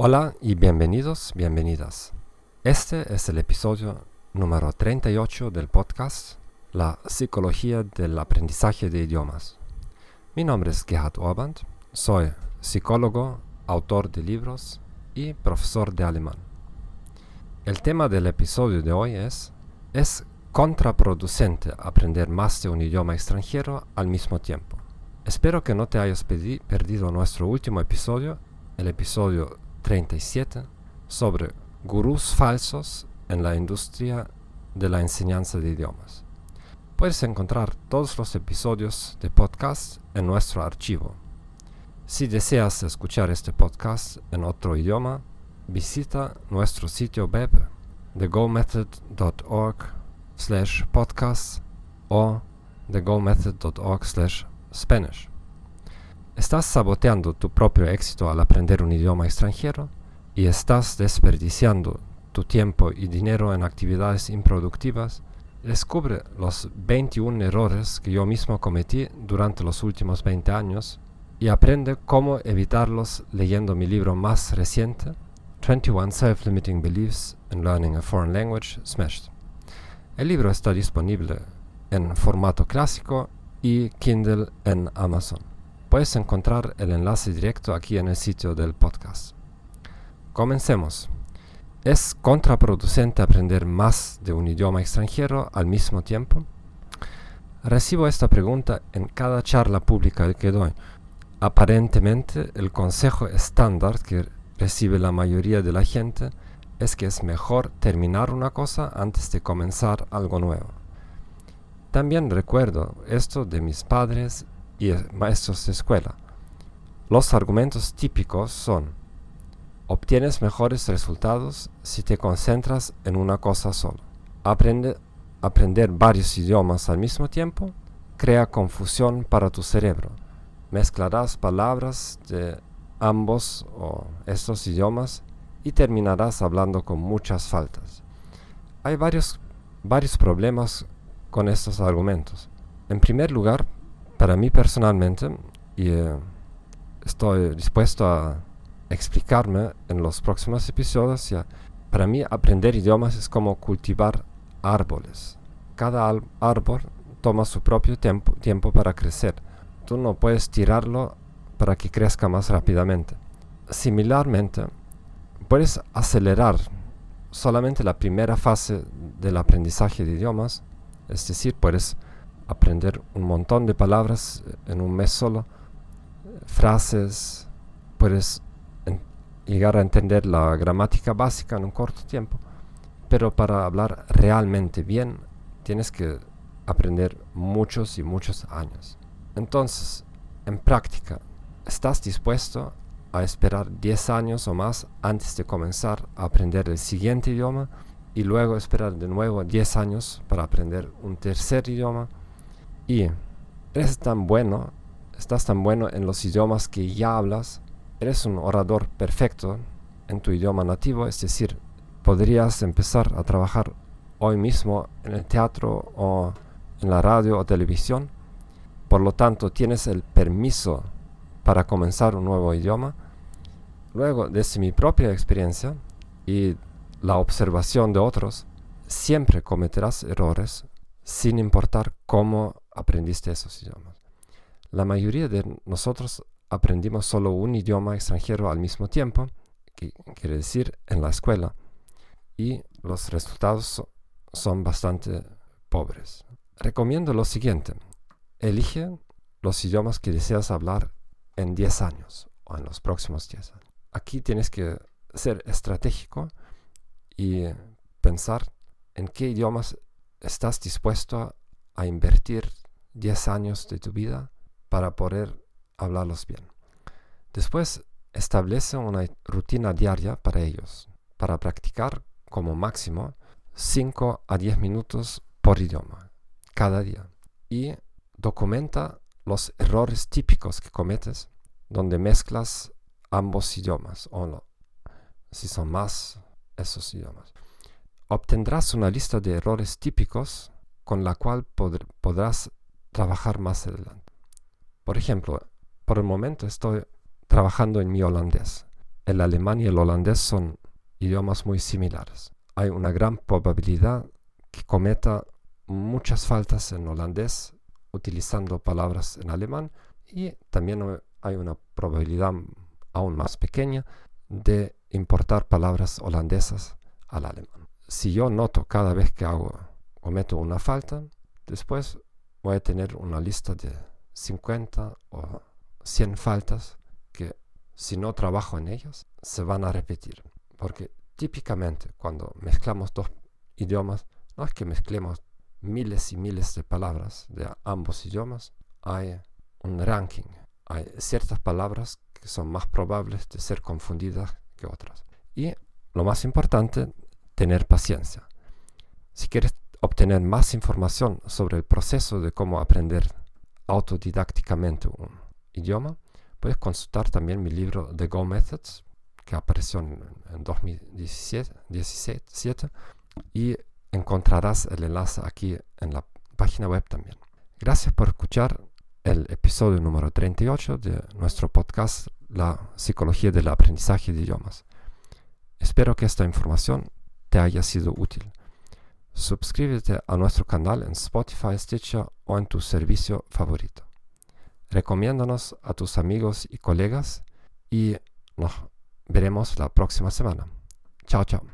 Hola y bienvenidos, bienvenidas. Este es el episodio número 38 del podcast La psicología del aprendizaje de idiomas. Mi nombre es Gerhard Orband, soy psicólogo, autor de libros y profesor de alemán. El tema del episodio de hoy es ¿Es contraproducente aprender más de un idioma extranjero al mismo tiempo? Espero que no te hayas perdido nuestro último episodio, el episodio 37 sobre gurús falsos en la industria de la enseñanza de idiomas. Puedes encontrar todos los episodios de podcast en nuestro archivo. Si deseas escuchar este podcast en otro idioma, visita nuestro sitio web thegomethod.org slash podcast o thegomethod.org slash spanish. Estás saboteando tu propio éxito al aprender un idioma extranjero y estás desperdiciando tu tiempo y dinero en actividades improductivas. Descubre los 21 errores que yo mismo cometí durante los últimos 20 años y aprende cómo evitarlos leyendo mi libro más reciente, 21 Self-Limiting Beliefs in Learning a Foreign Language Smashed. El libro está disponible en formato clásico y Kindle en Amazon. Puedes encontrar el enlace directo aquí en el sitio del podcast. Comencemos. ¿Es contraproducente aprender más de un idioma extranjero al mismo tiempo? Recibo esta pregunta en cada charla pública que doy. Aparentemente, el consejo estándar que recibe la mayoría de la gente es que es mejor terminar una cosa antes de comenzar algo nuevo. También recuerdo esto de mis padres y maestros de escuela. Los argumentos típicos son, obtienes mejores resultados si te concentras en una cosa sola. Aprende, aprender varios idiomas al mismo tiempo crea confusión para tu cerebro. Mezclarás palabras de ambos o estos idiomas y terminarás hablando con muchas faltas. Hay varios, varios problemas con estos argumentos. En primer lugar, para mí personalmente, y eh, estoy dispuesto a explicarme en los próximos episodios, ya, para mí aprender idiomas es como cultivar árboles. Cada árbol toma su propio tiempo, tiempo para crecer. Tú no puedes tirarlo para que crezca más rápidamente. Similarmente, puedes acelerar solamente la primera fase del aprendizaje de idiomas, es decir, puedes aprender un montón de palabras en un mes solo, frases, puedes llegar a entender la gramática básica en un corto tiempo, pero para hablar realmente bien tienes que aprender muchos y muchos años. Entonces, en práctica, ¿estás dispuesto a esperar 10 años o más antes de comenzar a aprender el siguiente idioma y luego esperar de nuevo 10 años para aprender un tercer idioma? Y eres tan bueno, estás tan bueno en los idiomas que ya hablas, eres un orador perfecto en tu idioma nativo, es decir, podrías empezar a trabajar hoy mismo en el teatro o en la radio o televisión. Por lo tanto, tienes el permiso para comenzar un nuevo idioma. Luego, desde mi propia experiencia y la observación de otros, siempre cometerás errores sin importar cómo aprendiste esos idiomas. La mayoría de nosotros aprendimos solo un idioma extranjero al mismo tiempo, que quiere decir en la escuela, y los resultados son bastante pobres. Recomiendo lo siguiente, elige los idiomas que deseas hablar en 10 años o en los próximos 10 años. Aquí tienes que ser estratégico y pensar en qué idiomas estás dispuesto a invertir 10 años de tu vida para poder hablarlos bien. Después, establece una rutina diaria para ellos, para practicar como máximo 5 a 10 minutos por idioma, cada día. Y documenta los errores típicos que cometes donde mezclas ambos idiomas o si son más esos idiomas. Obtendrás una lista de errores típicos con la cual podrás trabajar más adelante. Por ejemplo, por el momento estoy trabajando en mi holandés. el alemán y el holandés son idiomas muy similares. Hay una gran probabilidad que cometa muchas faltas en holandés utilizando palabras en alemán y también hay una probabilidad aún más pequeña de importar palabras holandesas al alemán. Si yo noto cada vez que hago cometo una falta, después voy a tener una lista de 50 o 100 faltas que si no trabajo en ellas se van a repetir. Porque típicamente cuando mezclamos dos idiomas, no es que mezclemos miles y miles de palabras de ambos idiomas, hay un ranking. Hay ciertas palabras que son más probables de ser confundidas que otras. Y lo más importante, tener paciencia. Si quieres obtener más información sobre el proceso de cómo aprender autodidácticamente un idioma, puedes consultar también mi libro The Go Methods, que apareció en, 2017 y encontrarás el enlace aquí en la página web también. Gracias por escuchar el episodio número 38 de nuestro podcast La psicología del aprendizaje de idiomas. Espero que esta información te haya sido útil. Suscríbete a nuestro canal en Spotify, Stitcher o en tu servicio favorito. Recomiéndanos a tus amigos y colegas y nos veremos la próxima semana. Chao, chao.